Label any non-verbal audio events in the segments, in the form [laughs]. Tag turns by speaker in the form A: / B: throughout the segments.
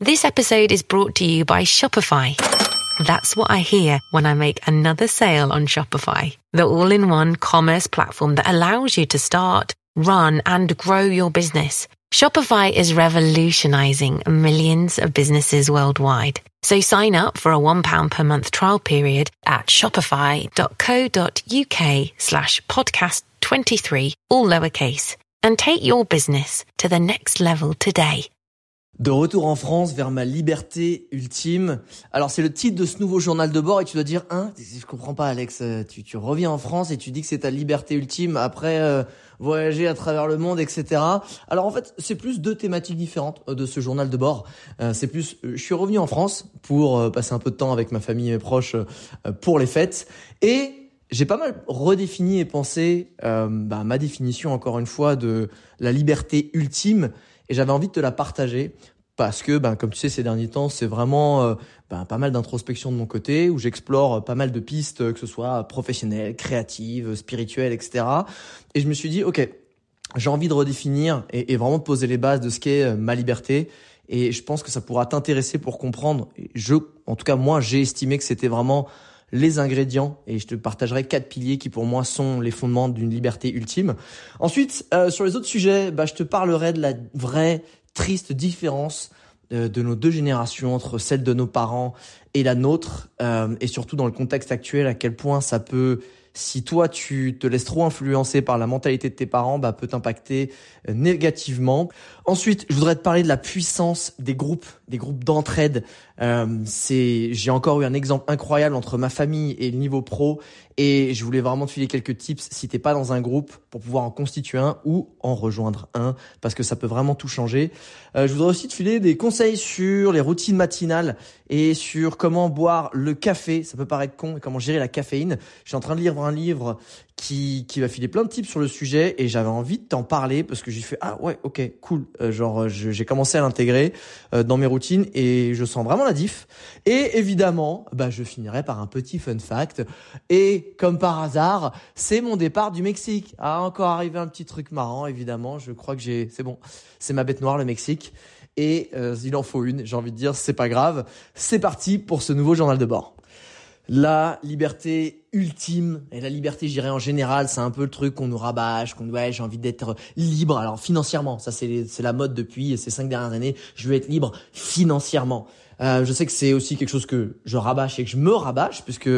A: This episode is brought to you by Shopify. That's what I hear when I make another sale on Shopify, the all in one commerce platform that allows you to start, run, and grow your business. Shopify is revolutionizing millions of businesses worldwide. So sign up for a £1 per month trial period at shopify.co.uk slash podcast 23, all lowercase, and take your business to the next level today.
B: De retour en France vers ma liberté ultime. Alors c'est le titre de ce nouveau journal de bord et tu dois dire hein, je comprends pas Alex, euh, tu, tu reviens en France et tu dis que c'est ta liberté ultime après euh, voyager à travers le monde, etc. Alors en fait c'est plus deux thématiques différentes euh, de ce journal de bord. c'est plus, je suis revenu en France pour passer un peu de temps avec ma famille et mes proches pour les fêtes et j'ai pas mal redéfini et pensé bah, ma définition encore une fois de la liberté ultime et j'avais envie de te la partager parce que, ben, comme tu sais, ces derniers temps, c'est vraiment euh, ben, pas mal d'introspection de mon côté, où j'explore pas mal de pistes, que ce soit professionnelles, créatives, spirituelles, etc. Et je me suis dit, ok, j'ai envie de redéfinir et, et, vraiment poser les bases de ce qu'est euh, ma liberté. Et je pense que ça pourra t'intéresser pour comprendre. Je, en tout cas, moi, j'ai estimé que c'était vraiment les ingrédients et je te partagerai quatre piliers qui pour moi sont les fondements d'une liberté ultime. Ensuite, euh, sur les autres sujets, bah, je te parlerai de la vraie triste différence euh, de nos deux générations entre celle de nos parents et la nôtre euh, et surtout dans le contexte actuel à quel point ça peut si toi tu te laisses trop influencer par la mentalité de tes parents, bah, peut t'impacter euh, négativement. Ensuite, je voudrais te parler de la puissance des groupes, des groupes d'entraide. Euh, j'ai encore eu un exemple incroyable entre ma famille et le niveau pro, et je voulais vraiment te filer quelques tips si t'es pas dans un groupe pour pouvoir en constituer un ou en rejoindre un, parce que ça peut vraiment tout changer. Euh, je voudrais aussi te filer des conseils sur les routines matinales et sur comment boire le café. Ça peut paraître con, comment gérer la caféine. Je suis en train de lire un livre qui, qui va filer plein de tips sur le sujet et j'avais envie de t'en parler parce que j'ai fait ah ouais ok cool. Euh, genre j'ai commencé à l'intégrer euh, dans mes routines et je sens vraiment la diff. Et évidemment bah je finirai par un petit fun fact. Et comme par hasard c'est mon départ du Mexique. Ah encore arrivé un petit truc marrant évidemment. Je crois que j'ai c'est bon. C'est ma bête noire le Mexique. Et euh, il en faut une j'ai envie de dire. C'est pas grave. C'est parti pour ce nouveau journal de bord la liberté ultime et la liberté, j'irais en général, c'est un peu le truc qu'on nous rabâche, qu'on ouais, j'ai envie d'être libre. Alors financièrement, ça c'est c'est la mode depuis ces cinq dernières années. Je veux être libre financièrement. Euh, je sais que c'est aussi quelque chose que je rabâche et que je me rabâche puisque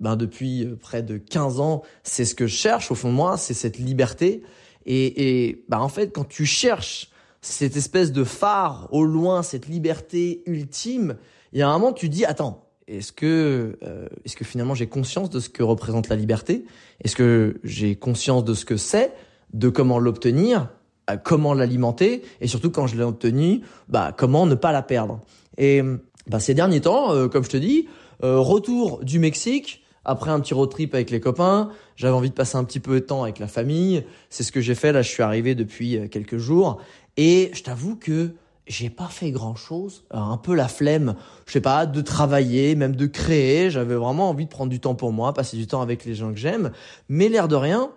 B: ben depuis euh, près de 15 ans, c'est ce que je cherche au fond de moi, c'est cette liberté. Et, et ben en fait, quand tu cherches cette espèce de phare au loin, cette liberté ultime, il y a un moment tu dis attends est-ce que, euh, est-ce que finalement j'ai conscience de ce que représente la liberté? Est-ce que j'ai conscience de ce que c'est, de comment l'obtenir, euh, comment l'alimenter, et surtout quand je l'ai obtenu, bah comment ne pas la perdre? Et bah, ces derniers temps, euh, comme je te dis, retour du Mexique. Après un petit road trip avec les copains, j'avais envie de passer un petit peu de temps avec la famille. C'est ce que j'ai fait. Là, je suis arrivé depuis quelques jours. Et je t'avoue que j'ai pas fait grand chose, euh, un peu la flemme, je sais pas, de travailler, même de créer. J'avais vraiment envie de prendre du temps pour moi, passer du temps avec les gens que j'aime. Mais l'air de rien,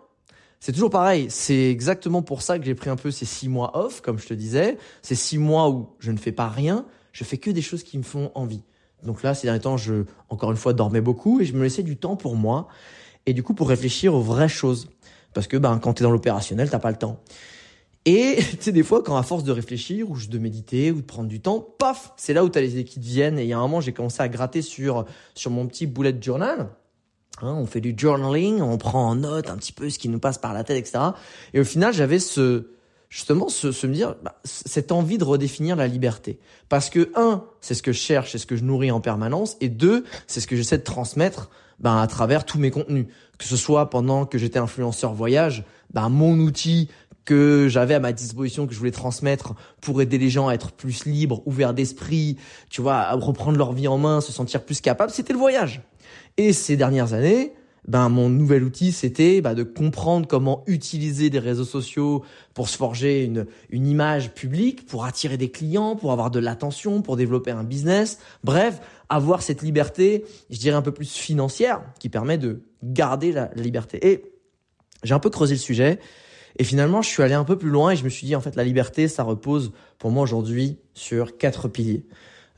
B: c'est toujours pareil. C'est exactement pour ça que j'ai pris un peu ces six mois off, comme je te disais. Ces six mois où je ne fais pas rien, je fais que des choses qui me font envie. Donc là, ces derniers temps, je, encore une fois, dormais beaucoup et je me laissais du temps pour moi. Et du coup, pour réfléchir aux vraies choses. Parce que, ben, quand t'es dans l'opérationnel, t'as pas le temps. Et [laughs] tu sais, des fois, quand à force de réfléchir ou de méditer ou de prendre du temps, paf, c'est là où tu as les idées qui te viennent. Et il y a un moment, j'ai commencé à gratter sur, sur mon petit bullet journal. Hein, on fait du journaling, on prend en note un petit peu ce qui nous passe par la tête, etc. Et au final, j'avais ce, justement, ce, se me dire, bah, cette envie de redéfinir la liberté. Parce que, un, c'est ce que je cherche, c'est ce que je nourris en permanence. Et deux, c'est ce que j'essaie de transmettre ben, à travers tous mes contenus. Que ce soit pendant que j'étais influenceur voyage, ben, mon outil que j'avais à ma disposition, que je voulais transmettre pour aider les gens à être plus libres, ouverts d'esprit, tu vois, à reprendre leur vie en main, se sentir plus capable, c'était le voyage. Et ces dernières années, ben mon nouvel outil c'était bah, de comprendre comment utiliser des réseaux sociaux pour se forger une, une image publique, pour attirer des clients, pour avoir de l'attention, pour développer un business. Bref, avoir cette liberté, je dirais un peu plus financière, qui permet de garder la, liberté. Et j'ai un peu creusé le sujet. Et finalement, je suis allé un peu plus loin et je me suis dit, en fait, la liberté, ça repose pour moi aujourd'hui sur quatre piliers.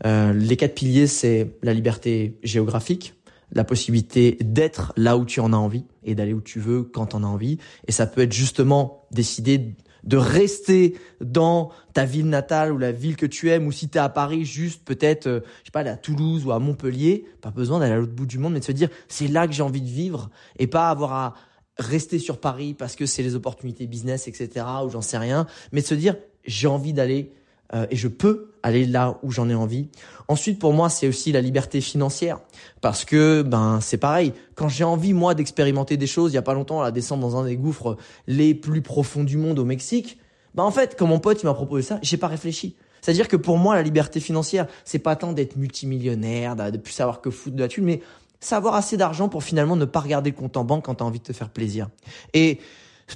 B: Euh, les quatre piliers, c'est la liberté géographique, la possibilité d'être là où tu en as envie et d'aller où tu veux quand tu en as envie. Et ça peut être justement décider de rester dans ta ville natale ou la ville que tu aimes ou si tu es à Paris juste peut-être euh, je sais pas à Toulouse ou à Montpellier, pas besoin d'aller à l'autre bout du monde mais de se dire c'est là que j'ai envie de vivre et pas avoir à rester sur Paris parce que c'est les opportunités business etc ou j'en sais rien mais de se dire j'ai envie d'aller euh, et je peux aller là où j'en ai envie. Ensuite, pour moi, c'est aussi la liberté financière parce que ben c'est pareil. Quand j'ai envie moi d'expérimenter des choses, il y a pas longtemps, la descendre dans un des gouffres les plus profonds du monde au Mexique, ben en fait, quand mon pote il m'a proposé ça, j'ai pas réfléchi. C'est-à-dire que pour moi, la liberté financière, c'est pas tant d'être multimillionnaire, de plus savoir que foutre de la thune, mais savoir assez d'argent pour finalement ne pas regarder le compte en banque quand tu as envie de te faire plaisir. Et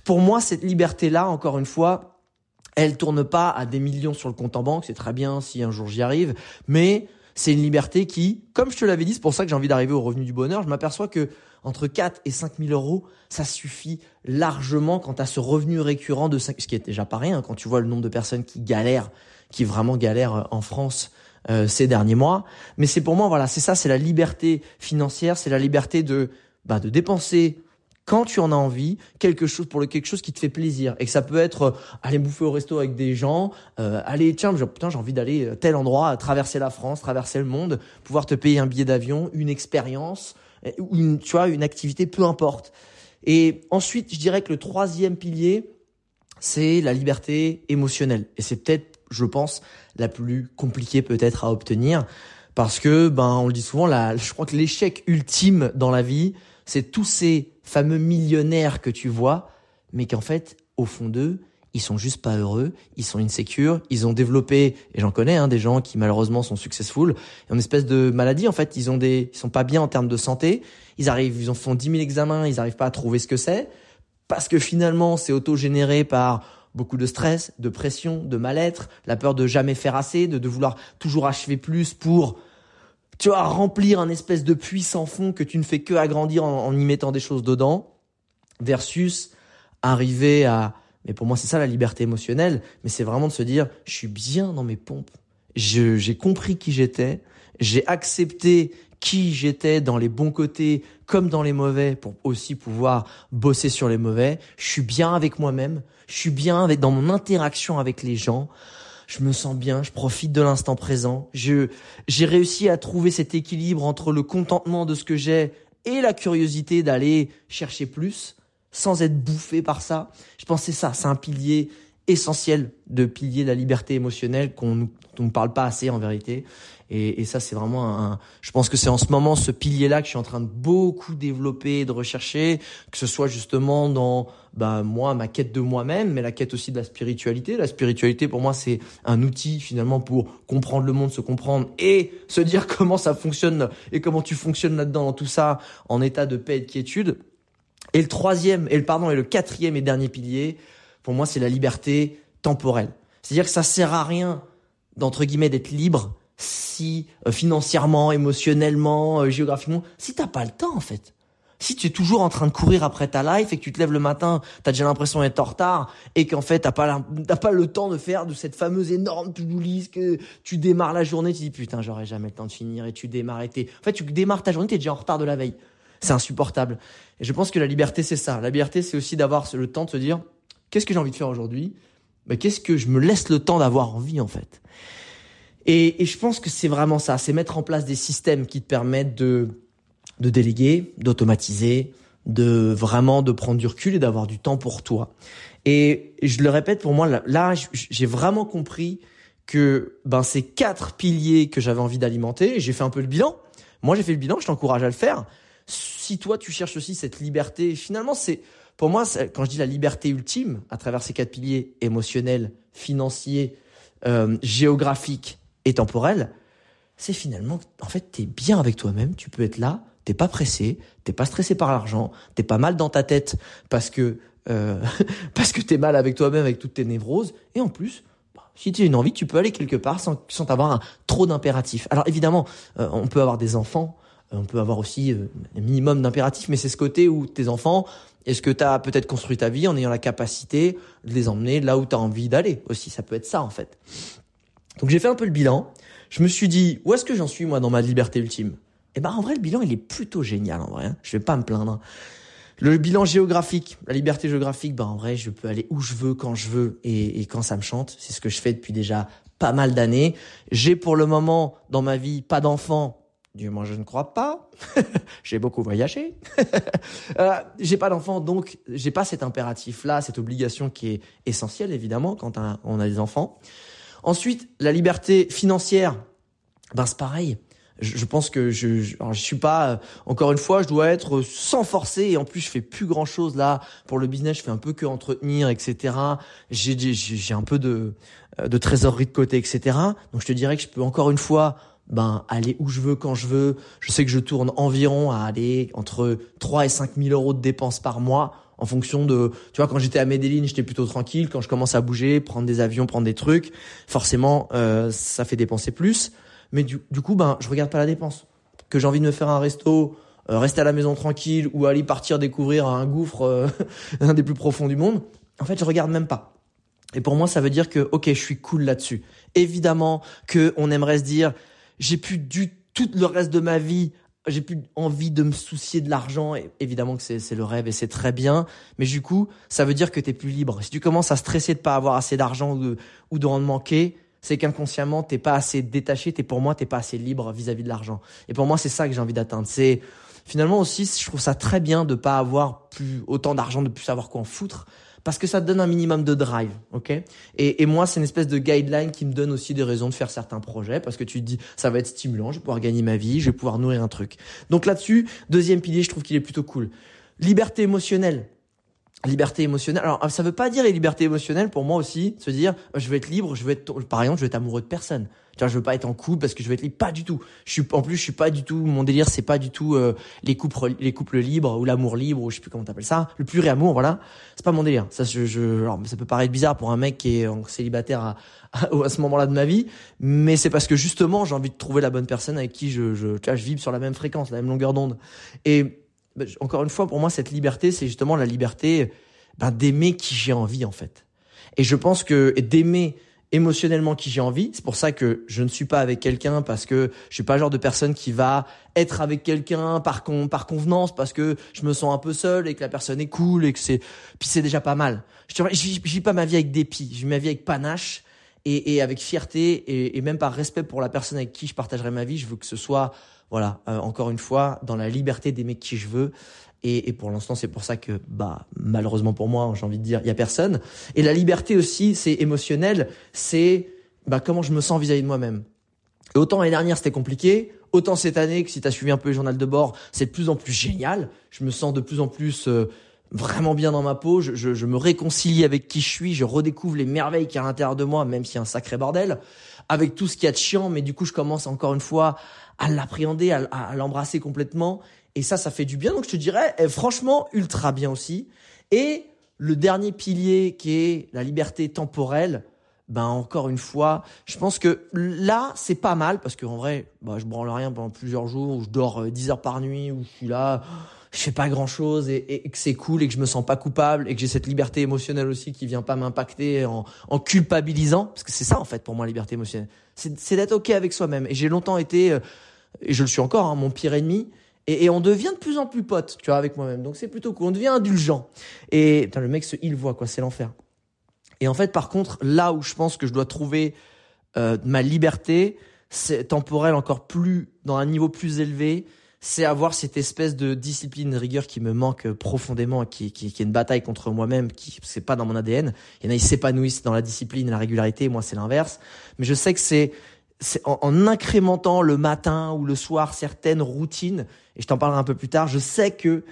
B: pour moi, cette liberté-là, encore une fois, elle tourne pas à des millions sur le compte en banque, c'est très bien si un jour j'y arrive, mais c'est une liberté qui, comme je te l'avais dit, c'est pour ça que j'ai envie d'arriver au revenu du bonheur, je m'aperçois que entre 4 et 5 000 euros, ça suffit largement quand as ce revenu récurrent de 5, ce qui est déjà pas rien quand tu vois le nombre de personnes qui galèrent, qui vraiment galèrent euh, en France euh, ces derniers mois. Mais c'est pour moi, voilà, c'est ça, c'est la liberté financière, c'est la liberté de, bah, de dépenser quand tu en as envie, quelque chose pour le quelque chose qui te fait plaisir et que ça peut être euh, aller bouffer au resto avec des gens, euh, aller tiens putain j'ai envie d'aller tel endroit, traverser la France, traverser le monde, pouvoir te payer un billet d'avion, une expérience, une tu vois une activité peu importe. Et ensuite je dirais que le troisième pilier c'est la liberté émotionnelle et c'est peut-être je pense la plus compliquée peut-être à obtenir. Parce que ben on le dit souvent là je crois que l'échec ultime dans la vie c'est tous ces fameux millionnaires que tu vois, mais qu'en fait, au fond d'eux, ils sont juste pas heureux, ils sont insécures, ils ont développé, et j'en connais hein, des gens qui malheureusement sont successful, une espèce de maladie en fait, ils ont des, ils sont pas bien en termes de santé, ils arrivent, ils en font 10 000 examens, ils arrivent pas à trouver ce que c'est, parce que finalement c'est auto-généré par beaucoup de stress, de pression, de mal-être, la peur de jamais faire assez, de, vouloir toujours achever plus pour tu vas remplir un espèce de puits sans fond que tu ne fais que agrandir en, y mettant des choses dedans, versus arriver à, mais pour moi c'est ça la liberté émotionnelle, mais c'est vraiment de se dire, je suis bien dans mes pompes, j'ai compris qui j'étais, j'ai accepté qui j'étais dans les bons côtés comme dans les mauvais pour aussi pouvoir bosser sur les mauvais. Je suis bien avec moi-même, je suis bien avec dans mon interaction avec les gens je me sens bien, je profite de l'instant présent. Je, j'ai réussi à trouver cet équilibre entre le contentement de ce que j'ai et la curiosité d'aller chercher plus sans être bouffé par ça. Je c'est ça, c'est un pilier essentiel de pilier de la liberté émotionnelle qu'on ne parle pas assez en vérité. Et, et ça, c'est vraiment un. Je pense que c'est en ce moment ce pilier-là que je suis en train de beaucoup développer, de rechercher, que ce soit justement dans bah moi ma quête de moi-même, mais la quête aussi de la spiritualité. La spiritualité, pour moi, c'est un outil finalement pour comprendre le monde, se comprendre et se dire [laughs] comment ça fonctionne et comment tu fonctionnes là-dedans dans tout ça, en état de paix et de quiétude. Et le troisième, et le pardon, et le quatrième et dernier pilier, pour moi, c'est la liberté temporelle. C'est-à-dire que ça sert à rien d'entre guillemets d'être libre si euh, financièrement, émotionnellement, euh, géographiquement, si t'as pas le temps en fait. Si tu es toujours en train de courir après ta life et que tu te lèves le matin, t'as déjà l'impression d'être en retard et qu'en fait t'as pas pas le temps de faire de cette fameuse énorme to-do que tu démarres la journée, tu dis putain j'aurai jamais le temps de finir et tu démarres et t'es, en fait tu démarres ta journée, t'es déjà en retard de la veille. C'est insupportable. Et je pense que la liberté c'est ça. La liberté c'est aussi d'avoir le temps de se dire qu'est-ce que j'ai envie de faire aujourd'hui, mais qu'est-ce que je me laisse le temps d'avoir envie en fait? Et, et je pense que c'est vraiment ça, c'est mettre en place des systèmes qui te permettent de, de déléguer, d'automatiser, de vraiment de prendre du recul et d'avoir du temps pour toi. Et je le répète, pour moi, là, j'ai vraiment compris que ben ces quatre piliers que j'avais envie d'alimenter, j'ai fait un peu le bilan. Moi, j'ai fait le bilan, je t'encourage à le faire. Si toi, tu cherches aussi cette liberté, finalement, c'est pour moi, quand je dis la liberté ultime, à travers ces quatre piliers émotionnels, financiers, euh, géographiques et temporels, c'est finalement, en fait, t'es bien avec toi-même, tu peux être là, t'es pas pressé, t'es pas stressé par l'argent, t'es pas mal dans ta tête parce que euh, [laughs] parce que t'es mal avec toi-même, avec toutes tes névroses, et en plus, bah, si tu as une envie, tu peux aller quelque part sans, sans avoir un, trop d'impératifs. Alors évidemment, euh, on peut avoir des enfants, on peut avoir aussi un minimum d'impératifs, mais c'est ce côté où tes enfants, est-ce que tu as peut-être construit ta vie en ayant la capacité de les emmener là où tu as envie d'aller aussi? Ça peut être ça en fait. Donc j'ai fait un peu le bilan. Je me suis dit, où est-ce que j'en suis moi dans ma liberté ultime? Eh ben en vrai, le bilan il est plutôt génial en vrai. Hein. Je vais pas me plaindre. Le bilan géographique, la liberté géographique, ben en vrai, je peux aller où je veux, quand je veux et, quand ça me chante. C'est ce que je fais depuis déjà pas mal d'années. J'ai pour le moment dans ma vie pas d'enfants du moins, je ne crois pas. [laughs] j'ai beaucoup voyagé. [laughs] euh, j'ai pas d'enfants, donc j'ai pas cet impératif-là, cette obligation qui est essentielle évidemment quand on a des enfants. Ensuite, la liberté financière, ben c'est pareil. Je, pense que je, je, je suis pas euh, encore une fois, je dois être sans forcer et en plus je fais plus grand chose là pour le business. Je fais un peu que entretenir, etc. J'ai j'ai un peu de euh, de trésorerie de côté, etc. Donc je te dirais que je peux encore une fois ben aller où je veux quand je veux. Je sais que je tourne environ à aller entre 3 et 5 000 euros de dépenses par mois en fonction de, tu vois, quand j'étais à Medellin, j'étais plutôt tranquille. Quand je commence à bouger, prendre des avions, prendre des trucs, forcément, euh, ça fait dépenser plus. Mais du, du, coup, ben, je regarde pas la dépense. Que j'ai envie de me faire un resto, euh, rester à la maison tranquille ou aller partir découvrir un gouffre, euh, [laughs] un des plus profonds du monde. En fait, je regarde même pas. Et pour moi, ça veut dire que, ok, je suis cool là-dessus. Évidemment que on aimerait se dire, j'ai plus du tout le reste de ma vie j'ai plus envie de me soucier de l'argent. Évidemment que c'est le rêve et c'est très bien, mais du coup, ça veut dire que tu es plus libre. Si tu commences à stresser de pas avoir assez d'argent ou de, ou de en manquer, c'est qu'inconsciemment t'es pas assez détaché. T'es pour moi, t'es pas assez libre vis-à-vis de l'argent. Et pour moi, c'est ça que j'ai envie d'atteindre. C'est finalement aussi, je trouve ça très bien de pas avoir plus autant d'argent, de plus savoir quoi en foutre parce que ça donne un minimum de drive, ok? Et, et, moi, c'est une espèce de guideline qui me donne aussi des raisons de faire certains projets, parce que tu te dis, ça va être stimulant, je vais pouvoir gagner ma vie, je vais pouvoir nourrir un truc. Donc là-dessus, deuxième pilier, je trouve qu'il est plutôt cool. Liberté émotionnelle. Liberté émotionnelle. Alors, ça veut pas dire les libertés émotionnelles pour moi aussi, se dire, je vais être libre, je vais être, par exemple, je vais être amoureux de personne. Tu vois, je veux pas être en couple parce que je veux être libre. Pas du tout. Je suis, en plus, je suis pas du tout, mon délire, c'est pas du tout euh, les couples, les couples libres ou l'amour libre ou je sais plus comment t'appelles ça. Le pur amour, voilà. C'est pas mon délire. Ça, je, je alors, ça peut paraître bizarre pour un mec qui est célibataire à, [laughs] à, ce moment-là de ma vie, mais c'est parce que justement, j'ai envie de trouver la bonne personne avec qui je, je, tu vois, je vibre sur la même fréquence, la même longueur d'onde. Et bah, encore une fois, pour moi, cette liberté, c'est justement la liberté ben, d'aimer qui j'ai envie en fait. Et je pense que d'aimer émotionnellement qui j'ai envie. C'est pour ça que je ne suis pas avec quelqu'un parce que je suis pas le genre de personne qui va être avec quelqu'un par con, par convenance parce que je me sens un peu seul et que la personne est cool et que c'est puis c'est déjà pas mal. Je vis pas ma vie avec dépit, je vis ma vie avec panache et, et avec fierté et, et, même par respect pour la personne avec qui je partagerai ma vie. Je veux que ce soit voilà euh, encore une fois dans la liberté d'aimer qui je veux et, pour l'instant, c'est pour ça que, bah, malheureusement pour moi, j'ai envie de dire, il y a personne. Et la liberté aussi, c'est émotionnel, c'est bah, comment je me sens vis-à-vis de moi-même. Et autant l'année dernière, c'était compliqué, autant cette année, que si tu as suivi un peu le journal de bord, c'est de plus en plus génial. Je me sens de plus en plus euh, vraiment bien dans ma peau. Je, me réconcilie avec qui je suis. Je redécouvre les merveilles qu'il y a à l'intérieur de moi, même s'il y a un sacré bordel, avec tout ce qu'il y a de chiant. Mais du coup, je commence encore une fois à l'appréhender, à l'embrasser complètement. Et ça, ça fait du bien. Donc je te dirais, eh, franchement, ultra bien aussi. Et le dernier pilier qui est la liberté temporelle, ben encore une fois, je pense que là, c'est pas mal parce qu'en vrai, bah, je branle rien pendant plusieurs jours, où je dors 10 euh, heures par nuit, où je suis là, je fais pas grand chose et, que c'est cool et que je me sens pas coupable et que j'ai cette liberté émotionnelle aussi qui vient pas m'impacter en, en culpabilisant parce que c'est ça en fait pour moi la liberté émotionnelle c'est d'être ok avec soi-même et j'ai longtemps été euh, et je le suis encore hein, mon pire ennemi et, on devient de plus en plus potes, tu vois, avec moi-même. Donc c'est plutôt cool. On devient indulgent. Et putain, le mec, se, il voit quoi, c'est l'enfer. Et en fait, par contre, là où je pense que je dois trouver euh, ma liberté, c'est temporelle encore plus, dans un niveau plus élevé, c'est avoir cette espèce de discipline, de rigueur qui me manque profondément, qui, qui, est une bataille contre moi-même, qui c'est pas dans mon ADN. Il y en a, ils s'épanouissent dans la discipline la régularité, moi c'est l'inverse. Mais je sais que c'est en, en, incrémentant le matin ou le soir certaines routines, et je t'en parlerai un peu plus tard, je sais que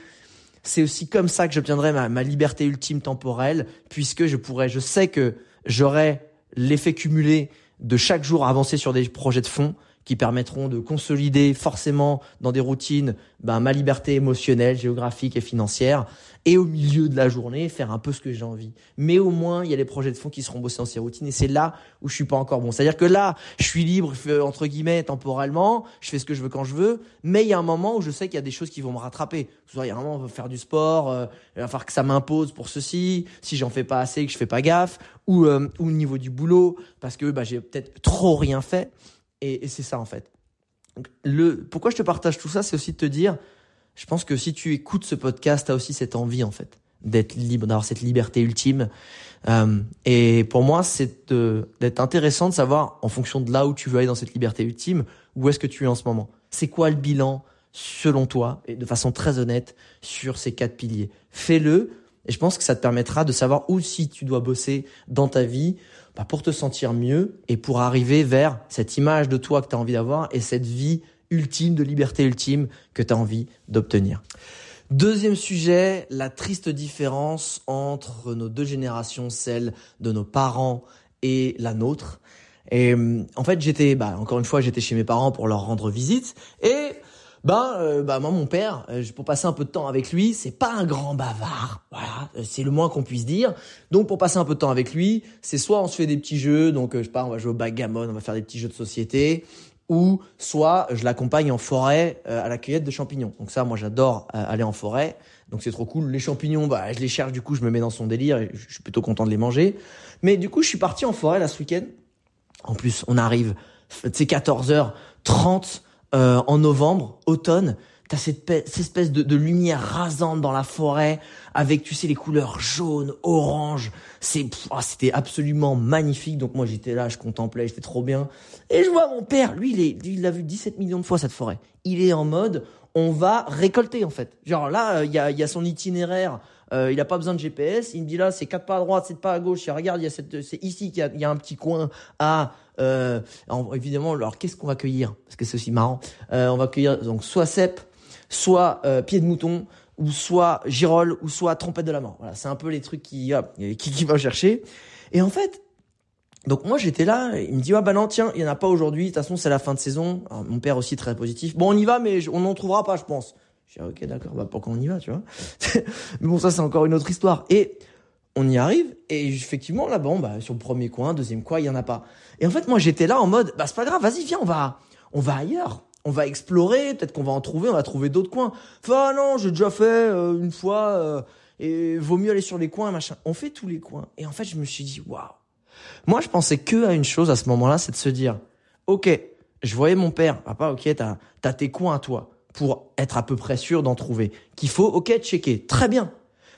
B: c'est aussi comme ça que j'obtiendrai ma, ma liberté ultime temporelle, puisque je pourrais, je sais que j'aurai l'effet cumulé de chaque jour avancer sur des projets de fond qui permettront de consolider forcément dans des routines ben, ma liberté émotionnelle, géographique et financière, et au milieu de la journée faire un peu ce que j'ai envie. Mais au moins il y a les projets de fond qui seront bossés dans ces routines, et c'est là où je suis pas encore bon. C'est-à-dire que là, je suis libre entre guillemets temporellement, je fais ce que je veux quand je veux, mais il y a un moment où je sais qu'il y a des choses qui vont me rattraper. Il y a un moment, va faire du sport, euh, il va falloir que ça m'impose pour ceci, si j'en fais pas assez, que je fais pas gaffe, ou, euh, ou au niveau du boulot, parce que bah, j'ai peut-être trop rien fait. Et, c'est ça en fait. le, pourquoi je te partage tout ça, c'est aussi de te dire, je pense que si tu écoutes ce podcast, tu as aussi cette envie en fait d'être libre, d'avoir cette liberté ultime. Euh, et pour moi, c'est d'être intéressant de savoir, en fonction de là où tu veux aller dans cette liberté ultime, où est-ce que tu es en ce moment. C'est quoi le bilan, selon toi, et de façon très honnête, sur ces quatre piliers? Fais-le, et je pense que ça te permettra de savoir où si tu dois bosser dans ta vie bah, pour te sentir mieux et pour arriver vers cette image de toi que tu as envie d'avoir et cette vie ultime, de liberté ultime que tu as envie d'obtenir. Deuxième sujet, la triste différence entre nos deux générations, celle de nos parents et la nôtre. Et en fait, j'étais, bah, encore une fois, j'étais chez mes parents pour leur rendre visite et ben, euh, bah moi mon père, euh, pour passer un peu de temps avec lui, c'est pas un grand bavard, voilà, euh, c'est le moins qu'on puisse dire. Donc pour passer un peu de temps avec lui, c'est soit on se fait des petits jeux, donc je sais pas, on va jouer au backgammon, on va faire des petits jeux de société, ou soit je l'accompagne en forêt à la cueillette de champignons. Donc ça, moi j'adore aller en forêt, donc c'est trop cool. Les champignons, bah je les cherche, du coup je me mets dans son délire et je suis plutôt content de les manger. Mais du coup je suis parti en forêt là ce week-end. En plus on arrive, c'est 14h30 euh, en novembre, automne, t'as cette, cette espèce de, lumière rasante dans la forêt avec tu sais les couleurs jaunes, orange. C'est oh, c'était absolument magnifique. Donc moi j'étais là, je contemplais, j'étais trop bien. Et je vois mon père, lui il est, il l'a vu 17 millions de fois cette forêt. Il est en mode on va récolter en fait. Genre là il y a, y a son itinéraire. Euh, il a pas besoin de GPS. Il me dit là, c'est quatre pas à droite, c'est pas à gauche. regarde, il y a cette, c'est ici qu'il y a, y a un petit coin à euh, évidemment, alors qu'est-ce qu'on va cueillir? Parce que c'est aussi marrant. Euh, on va cueillir donc soit cèpe, soit pied de mouton, ou soit girole, ou soit trompette de la mort. Voilà, c'est un peu les trucs qui, qui, qui va chercher. Et en fait, donc moi j'étais là, il me dit ah bah non tiens, il y en a pas aujourd'hui. De toute façon c'est la fin de saison. mon père aussi très positif. Bon on y va, mais on n'en trouvera pas, je pense. Je dis ok d'accord, bah pourquoi on y va, tu vois? [laughs] Mais bon ça c'est encore une autre histoire. Et on y arrive et effectivement là bon bah sur le premier coin, deuxième coin, il y en a pas. Et en fait moi j'étais là en mode bah c'est pas grave, vas-y viens on va on va ailleurs. On va explorer, peut-être qu'on va en trouver, on va trouver d'autres coins. Enfin ah non, j'ai déjà fait euh, une fois euh, et vaut mieux aller sur les coins machin. On fait tous les coins et en fait je me suis dit waouh. Moi je pensais que à une chose à ce moment-là, c'est de se dire OK, je voyais mon père, papa, OK, t'as as tes coins à toi pour être à peu près sûr d'en trouver. Qu'il faut OK checker. Très bien.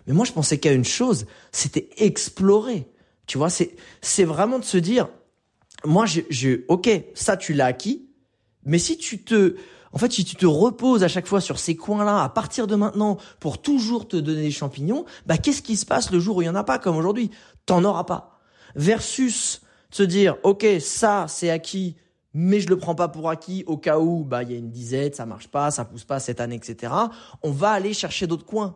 B: Mais moi, je pensais qu'à une chose, c'était explorer. Tu vois, c'est, c'est vraiment de se dire, moi, je, je, ok, ça, tu l'as acquis. Mais si tu te, en fait, si tu te reposes à chaque fois sur ces coins-là, à partir de maintenant, pour toujours te donner des champignons, bah, qu'est-ce qui se passe le jour où il y en a pas, comme aujourd'hui? T'en auras pas. Versus se dire, ok, ça, c'est acquis, mais je le prends pas pour acquis au cas où, bah, il y a une disette, ça marche pas, ça pousse pas cette année, etc. On va aller chercher d'autres coins.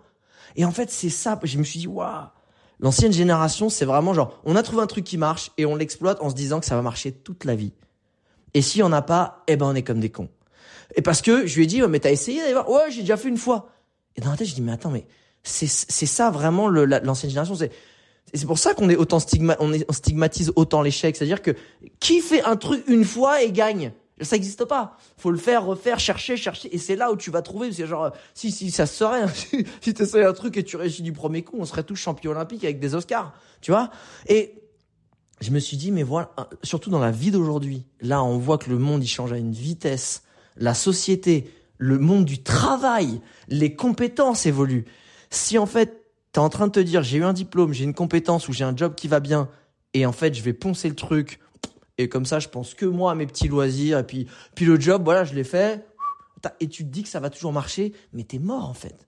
B: Et en fait, c'est ça. Je me suis dit, waouh. L'ancienne génération, c'est vraiment genre, on a trouvé un truc qui marche et on l'exploite en se disant que ça va marcher toute la vie. Et si on a pas, eh ben on est comme des cons. Et parce que je lui ai dit, mais t'as essayé d'aller voir? Ouais, j'ai déjà fait une fois. Et dans la tête, je dis, mais attends, mais c'est c'est ça vraiment l'ancienne génération. C'est c'est pour ça qu'on est autant stigma, on, est, on stigmatise autant l'échec. C'est-à-dire que qui fait un truc une fois et gagne? Ça n'existe pas. Faut le faire, refaire, chercher, chercher. Et c'est là où tu vas trouver. C'est genre, si, si, ça serait, [laughs] si, si essayes un truc et tu réussis du premier coup, on serait tous champions olympiques avec des Oscars. Tu vois? Et je me suis dit, mais voilà, surtout dans la vie d'aujourd'hui, là, on voit que le monde, il change à une vitesse. La société, le monde du travail, les compétences évoluent. Si en fait, tu es en train de te dire, j'ai eu un diplôme, j'ai une compétence ou j'ai un job qui va bien, et en fait, je vais poncer le truc et comme ça, je pense que moi à mes petits loisirs. Et puis, puis le job, voilà, je l'ai fait. Et tu te dis que ça va toujours marcher, mais t'es mort en fait.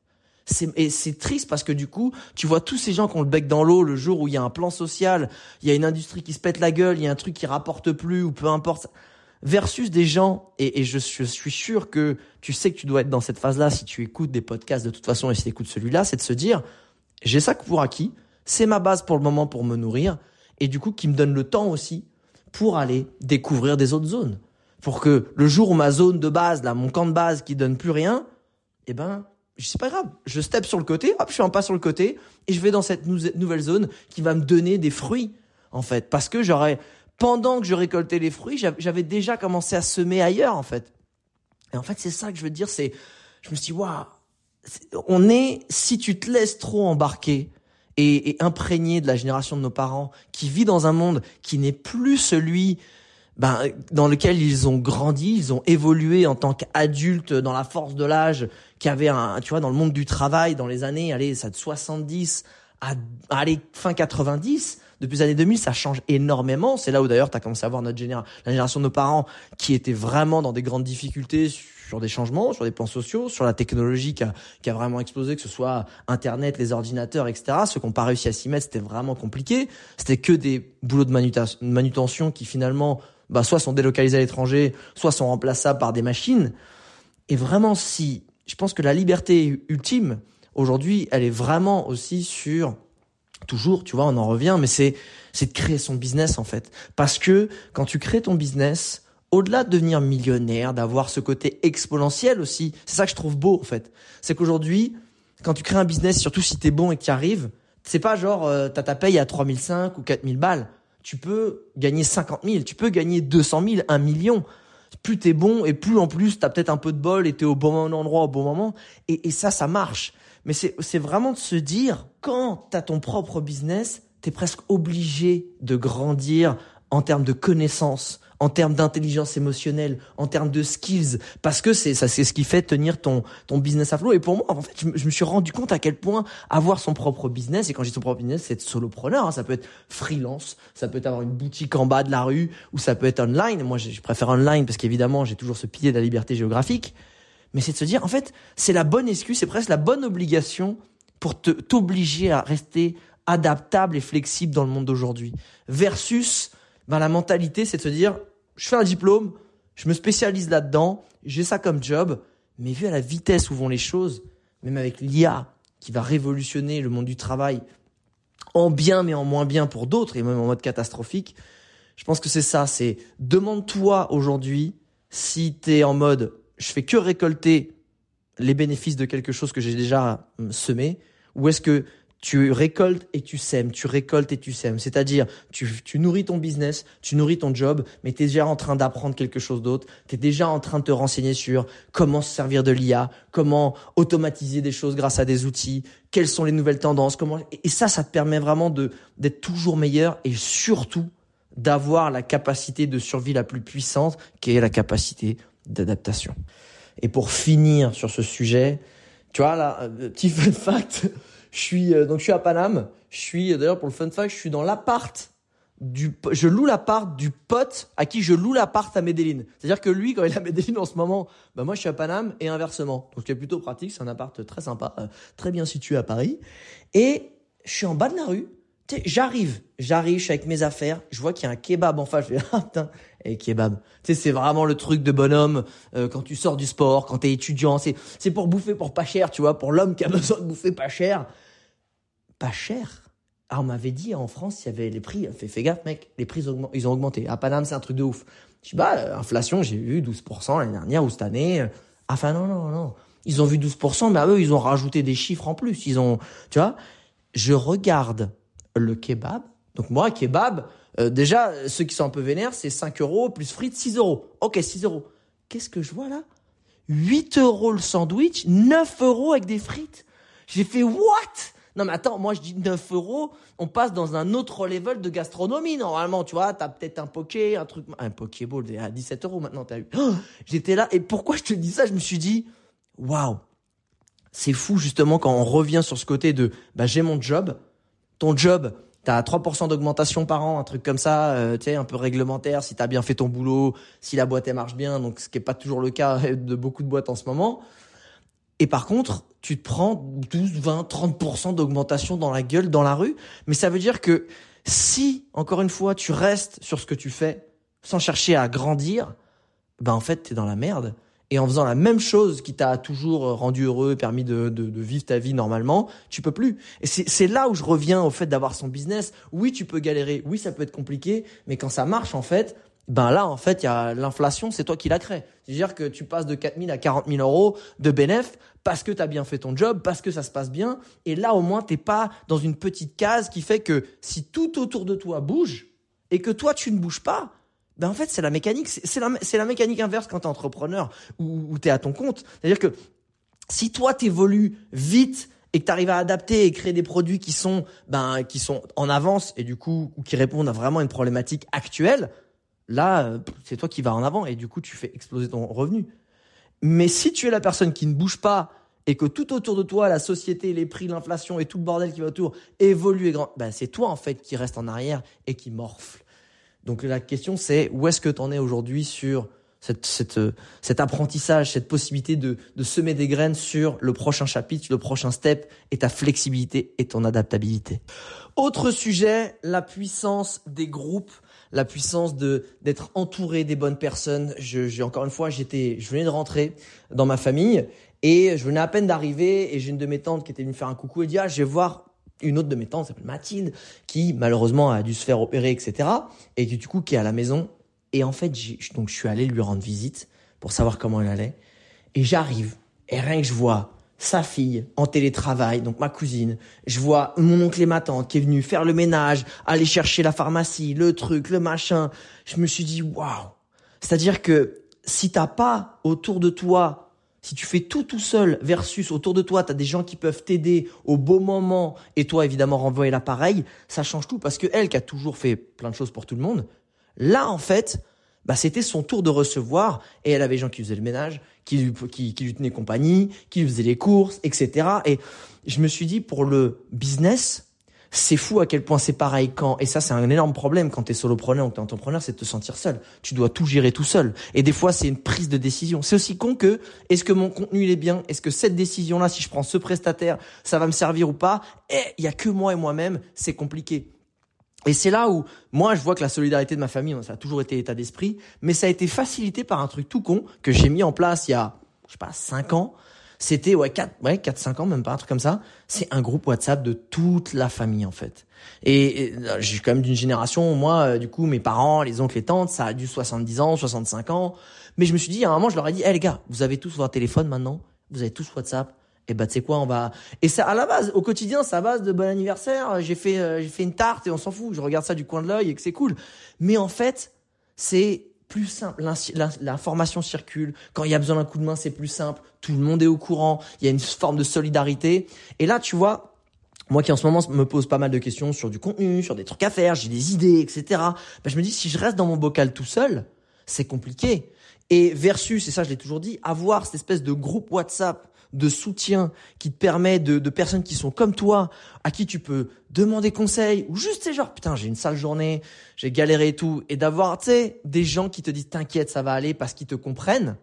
B: Et c'est triste parce que du coup, tu vois tous ces gens qui ont le bec dans l'eau le jour où il y a un plan social, il y a une industrie qui se pète la gueule, il y a un truc qui rapporte plus ou peu importe. versus des gens, et, et je, je, suis sûr que tu sais que tu dois être dans cette phase-là si tu écoutes des podcasts de toute façon et si tu écoutes celui-là, c'est de se dire, j'ai ça pour acquis, c'est ma base pour le moment pour me nourrir, et du coup qui me donne le temps aussi pour aller découvrir des autres zones. Pour que le jour où ma zone de base, là, mon camp de base qui donne plus rien, eh ben, c'est pas grave. Je step sur le côté, hop, je suis en pas sur le côté, et je vais dans cette nouvelle zone qui va me donner des fruits, en fait. Parce que j'aurais, pendant que je récoltais les fruits, j'avais déjà commencé à semer ailleurs, en fait. Et en fait, c'est ça que je veux dire, c'est, je me suis dit, waouh, on est, si tu te laisses trop embarquer et, et imprégné de la génération de nos parents, qui vit dans un monde qui n'est plus celui ben, dans lequel ils ont grandi, ils ont évolué en tant qu'adultes dans la force de l'âge, qui avait un, tu vois, dans le monde du travail, dans les années, allez, ça de 70 à, allez, fin 90, depuis les années 2000, ça change énormément. C'est là où d'ailleurs tu as commencé à voir notre génération, la génération de nos parents qui étaient vraiment dans des grandes difficultés sur des changements, sur des plans sociaux, sur la technologie qui a, vraiment explosé, que ce soit Internet, les ordinateurs, etc. Ceux qui n'ont pas réussi à s'y mettre, c'était vraiment compliqué. C'était que des boulots de manutention qui finalement bah, soit sont délocalisés à l'étranger, soit sont remplaçables par des machines. Et vraiment, si, je pense que la liberté ultime, aujourd'hui, elle est vraiment aussi sur, toujours, tu vois, on en revient, mais c'est, c'est de créer son business, en fait. Parce que quand tu crées ton business, au-delà de devenir millionnaire, d'avoir ce côté exponentiel aussi, c'est ça que je trouve beau, en fait. C'est qu'aujourd'hui, quand tu crées un business, surtout si t'es bon et que tu arrives, c'est pas genre, euh, t'as ta paye à 3005 ou 4000 balles tu peux gagner 50 000, tu peux gagner 200 000, 1 million. Plus t'es bon et plus en plus t'as peut-être un peu de bol et t'es au bon endroit au bon moment. Et, et ça, ça marche. Mais c'est vraiment de se dire, quand t'as ton propre business, t'es presque obligé de grandir en termes de connaissances, en termes d'intelligence émotionnelle, en termes de skills, parce que c'est ça, c'est ce qui fait tenir ton ton business à flot. Et pour moi, en fait, je, me suis rendu compte à quel point avoir son propre business, et quand je dis son propre business, c'est être solopreneur. Hein, ça peut être freelance, ça peut être avoir une boutique en bas de la rue, ou ça peut être online. Moi, je, préfère online parce qu'évidemment, j'ai toujours ce pilier de la liberté géographique. Mais c'est de se dire, en fait, c'est la bonne excuse, c'est presque la bonne obligation pour te t'obliger à rester adaptable et flexible dans le monde d'aujourd'hui. Versus, ben, la mentalité, c'est de se dire, je fais un diplôme, je me spécialise là-dedans, j'ai ça comme job, mais vu à la vitesse où vont les choses, même avec l'IA qui va révolutionner le monde du travail en bien mais en moins bien pour d'autres et même en mode catastrophique, je pense que c'est ça, c'est demande-toi aujourd'hui si tu es en mode je fais que récolter les bénéfices de quelque chose que j'ai déjà hum, semé ou est-ce que tu récoltes et tu sèmes, tu récoltes et tu sèmes. C'est-à-dire, tu, tu nourris ton business, tu nourris ton job, mais tu es déjà en train d'apprendre quelque chose d'autre. Tu es déjà en train de te renseigner sur comment se servir de l'IA, comment automatiser des choses grâce à des outils, quelles sont les nouvelles tendances, comment et ça, ça te permet vraiment de d'être toujours meilleur et surtout d'avoir la capacité de survie la plus puissante, qui est la capacité d'adaptation. Et pour finir sur ce sujet, tu vois là, euh, petit fun fact. Je suis euh, donc je suis à Paname. Je suis euh, d'ailleurs pour le fun fact, je suis dans l'appart du je loue l'appart du pote à qui je loue l'appart à Medellin. C'est-à-dire que lui quand il est à Medellin en ce moment, bah moi je suis à Paname et inversement. Donc c'est plutôt pratique, c'est un appart très sympa, euh, très bien situé à Paris et je suis en bas de la rue. J'arrive, j'arrive, je suis avec mes affaires, je vois qu'il y a un kebab en face, je fais [laughs] ah putain, et kebab. Tu sais, c'est vraiment le truc de bonhomme quand tu sors du sport, quand t'es étudiant, c'est c'est pour bouffer pour pas cher, tu vois, pour l'homme qui a [laughs] besoin de bouffer pas cher pas cher. Ah, on m'avait dit en France, il y avait les prix. Fais, gaffe, mec, les prix ils ont augmenté. À Paname, c'est un truc de ouf. Je dis, bah, euh, inflation, j'ai vu 12% l'année dernière ou cette année. Enfin, non, non, non. Ils ont vu 12%, mais eux, ils ont rajouté des chiffres en plus. Ils ont, tu vois, je regarde le kebab. Donc, moi, kebab, euh, déjà, ceux qui sont un peu vénères, c'est 5 euros plus frites, 6 euros. Ok, 6 euros. Qu'est-ce que je vois là? 8 euros le sandwich, 9 euros avec des frites. J'ai fait what? Non, mais attends, moi je dis 9 euros, on passe dans un autre level de gastronomie normalement, tu vois. T'as peut-être un poké, un truc. Un pokéball, à 17 euros maintenant, t'as eu. Oh, [gasps] j'étais là, et pourquoi je te dis ça? Je me suis dit, waouh, c'est fou justement quand on revient sur ce côté de, bah j'ai mon job, ton job, t'as 3% d'augmentation par an, un truc comme ça, euh, tu sais, un peu réglementaire, si t'as bien fait ton boulot, si la boîte elle marche bien, donc ce qui est pas toujours le cas de beaucoup de boîtes en ce moment. Et par contre, tu te prends 12, 20, 30% d'augmentation dans la gueule, dans la rue. Mais ça veut dire que si, encore une fois, tu restes sur ce que tu fais, sans chercher à grandir, ben en fait, t'es dans la merde. Et en faisant la même chose qui t'a toujours rendu heureux, permis de, vivre ta vie normalement, tu peux plus. Et c'est là où je reviens au fait d'avoir son business. Oui, tu peux galérer. Oui, ça peut être compliqué. Mais quand ça marche, en fait, ben là, en fait, il y a l'inflation, c'est toi qui la crée. C'est-à-dire que tu passes de 4 000 à 40 000 euros de bénéfice parce que tu as bien fait ton job, parce que ça se passe bien. Et là, au moins, t'es pas dans une petite case qui fait que si tout autour de toi bouge et que toi, tu ne bouges pas, ben en fait, c'est la mécanique. C'est la, mécanique inverse quand tu es entrepreneur ou, ou tu es à ton compte. C'est-à-dire que si toi, tu évolues vite et que tu arrives à adapter et créer des produits qui sont, ben, qui sont en avance et du coup, ou qui répondent à vraiment une problématique actuelle, Là, euh, c'est toi qui vas en avant et du coup, tu fais exploser ton revenu. Mais si tu es la personne qui ne bouge pas et que tout autour de toi, la société, les prix, l'inflation et tout le bordel qui va autour évolue et grand, ben c'est toi en fait qui reste en arrière et qui morfle. Donc la question c'est où est-ce que tu en es aujourd'hui sur cette, cette, cet apprentissage, cette possibilité de, de semer des graines sur le prochain chapitre, le prochain step et ta flexibilité et ton adaptabilité? Autre sujet, la puissance des groupes la puissance de d'être entouré des bonnes personnes. Je, encore une fois, j'étais, je venais de rentrer dans ma famille et je venais à peine d'arriver et j'ai une de mes tantes qui était venue faire un coucou et dit ah je vais voir une autre de mes tantes s'appelle Mathilde qui malheureusement a dû se faire opérer etc et qui du coup qui est à la maison. Et en fait donc je suis allé lui rendre visite pour savoir comment elle allait. Et j'arrive. Et rien que je vois sa fille en télétravail, donc ma cousine. Je vois mon oncle et ma tante qui est venu faire le ménage, aller chercher la pharmacie, le truc, le machin. Je me suis dit, waouh. C'est-à-dire que si t'as pas autour de toi, si tu fais tout tout seul versus autour de toi, t'as des gens qui peuvent t'aider au beau moment et toi évidemment renvoyer l'appareil, ça change tout parce que elle qui a toujours fait plein de choses pour tout le monde, là en fait, bah c'était son tour de recevoir et elle avait des gens qui faisaient le ménage, qui lui, qui, lui tenaient compagnie, qui lui faisaient les courses, etc. Et je me suis dit pour le business, c'est fou à quel point c'est pareil quand et ça c'est un énorme problème quand t'es solopreneur ou t'es entrepreneur, c'est de te sentir seul. Tu dois tout gérer tout seul et des fois c'est une prise de décision. C'est aussi con que est-ce que mon contenu il est bien? Est-ce que cette décision là si je prends ce prestataire, ça va me servir ou pas? Et il y a que moi et moi-même, c'est compliqué. Et c'est là où moi je vois que la solidarité de ma famille, ça a toujours été état d'esprit, mais ça a été facilité par un truc tout con que j'ai mis en place il y a, je sais pas, 5 ans. C'était ouais 4 ouais 4 5 ans même pas un truc comme ça, c'est un groupe WhatsApp de toute la famille en fait. Et, euh, j'ai quand même d'une génération moi euh, du coup mes parents, les oncles et tantes, ça a dû 70 ans, 65 ans, mais je me suis dit à un moment je leur ai dit "Eh les gars, vous avez tous votre téléphone maintenant, vous avez tous WhatsApp, et bah tu sais quoi on va et ça à la base au quotidien c'est à base de bon anniversaire j'ai fait euh, j'ai fait une tarte et on s'en fout. Je regarde ça du coin de l'œil et que c'est cool. Mais en fait c'est plus simple. L'information circule. Quand il y a besoin d'un coup de main c'est plus simple. Tout le monde est au courant. Il y a une forme de solidarité. Et là tu vois moi qui en ce moment me pose pas mal de questions sur du contenu sur des trucs à faire j'ai des idées etc bah, je me dis si je reste dans mon bocal tout seul c'est compliqué. Et versus et ça je l'ai toujours dit avoir cette espèce de groupe WhatsApp de soutien qui te permet de, de personnes qui sont comme toi, à qui tu peux demander conseil, ou juste c'est genre, putain, j'ai une sale journée, j'ai galéré et tout, et d'avoir, tu sais, des gens qui te disent, t'inquiète, ça va aller parce qu'ils te comprennent,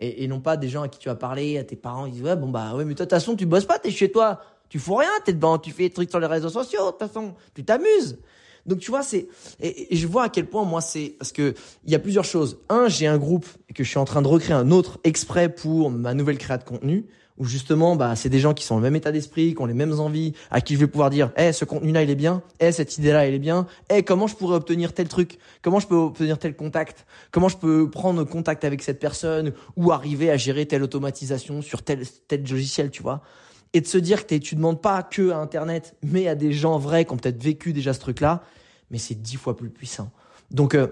B: et, et, non pas des gens à qui tu vas parler, à tes parents, ils disent, ouais, bon bah, ouais, mais toi, de toute façon, tu bosses pas, t'es chez toi, tu fous rien, t'es devant, tu fais des trucs sur les réseaux sociaux, de toute façon, tu t'amuses. Donc tu vois, c'est et, je vois à quel point moi c'est parce que il y a plusieurs choses. Un, j'ai un groupe et que je suis en train de recréer un autre exprès pour ma nouvelle création de contenu où justement bah c'est des gens qui sont le même état d'esprit, qui ont les mêmes envies, à qui je vais pouvoir dire "Eh ce contenu là il est bien, eh cette idée là elle est bien, eh comment je pourrais obtenir tel truc, comment je peux obtenir tel contact, comment je peux prendre contact avec cette personne ou arriver à gérer telle automatisation sur tel tel logiciel, tu vois?" Et de se dire que tu demandes pas que à internet, mais à des gens vrais qui ont peut-être vécu déjà ce truc-là, mais c'est dix fois plus puissant. Donc euh,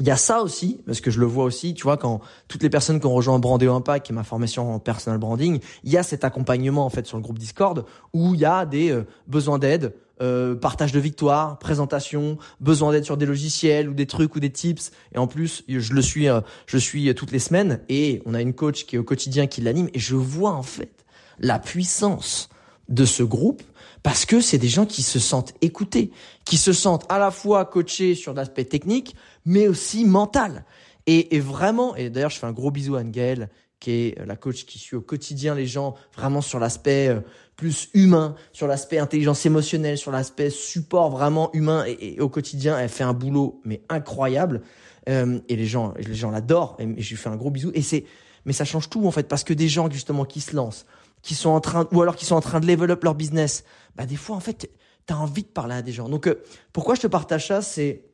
B: il y a ça aussi, parce que je le vois aussi, tu vois, quand toutes les personnes qui ont rejoint Brandéo Impact, qui est ma formation en personal branding, il y a cet accompagnement en fait sur le groupe Discord où il y a des euh, besoins d'aide, euh, partage de victoire, présentation, besoin d'aide sur des logiciels ou des trucs ou des tips. Et en plus, je le suis, euh, je suis toutes les semaines et on a une coach qui est au quotidien qui l'anime et je vois en fait la puissance de ce groupe parce que c'est des gens qui se sentent écoutés, qui se sentent à la fois coachés sur l'aspect technique, mais aussi mental. Et, et vraiment, et d'ailleurs je fais un gros bisou à Anne qui est la coach qui suit au quotidien les gens vraiment sur l'aspect euh, plus humain, sur l'aspect intelligence émotionnelle, sur l'aspect support vraiment humain et, au quotidien, elle fait un boulot mais incroyable. euh, et les gens, les gens l'adorent. Et, je lui fais un gros bisou. Et c'est, mais ça change tout en fait parce que des gens justement qui se lancent, qui sont en train, ou alors qui sont en train de level up leur business, bah des fois en fait, t'as envie de parler à des gens. Donc euh, pourquoi je te partage ça, c'est